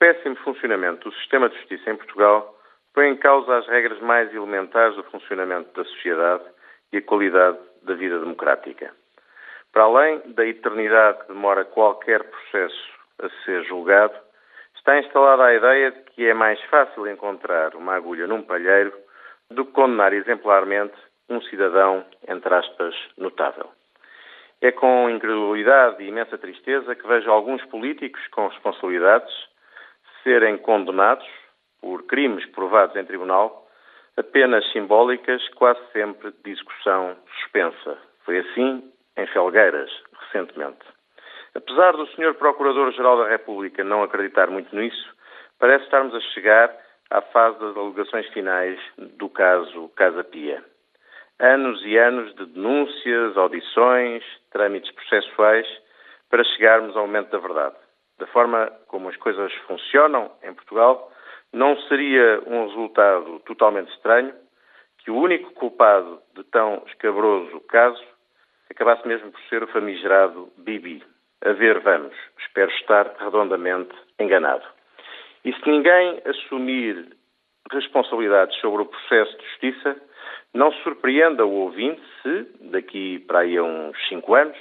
péssimo funcionamento do sistema de justiça em Portugal põe em causa as regras mais elementares do funcionamento da sociedade e a qualidade da vida democrática. Para além da eternidade que demora qualquer processo a ser julgado, está instalada a ideia de que é mais fácil encontrar uma agulha num palheiro do que condenar exemplarmente um cidadão, entre aspas, notável. É com incredulidade e imensa tristeza que vejo alguns políticos com responsabilidades serem condenados por crimes provados em tribunal, apenas simbólicas, quase sempre de execução suspensa. Foi assim em Felgueiras, recentemente. Apesar do Sr. Procurador-Geral da República não acreditar muito nisso, parece estarmos a chegar à fase das alegações finais do caso Casa Pia. Anos e anos de denúncias, audições, trâmites processuais para chegarmos ao momento da verdade. Da forma como as coisas funcionam em Portugal, não seria um resultado totalmente estranho que o único culpado de tão escabroso caso acabasse mesmo por ser o famigerado Bibi. A ver, vamos. Espero estar redondamente enganado. E se ninguém assumir responsabilidades sobre o processo de justiça, não surpreenda o ouvinte se, daqui para aí a uns cinco anos,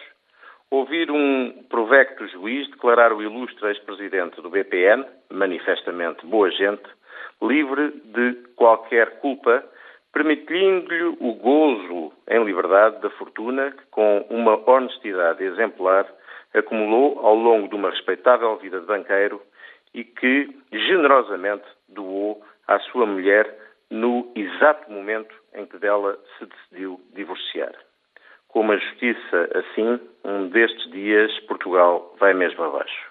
ouvir um provecto juiz declarar o ilustre ex-presidente do BPN, manifestamente boa gente, livre de qualquer culpa, permitindo-lhe o gozo em liberdade da fortuna que, com uma honestidade exemplar, acumulou ao longo de uma respeitável vida de banqueiro e que generosamente doou à sua mulher no exato momento em que dela se decidiu divorciar. Com uma justiça assim, um destes dias Portugal vai mesmo abaixo.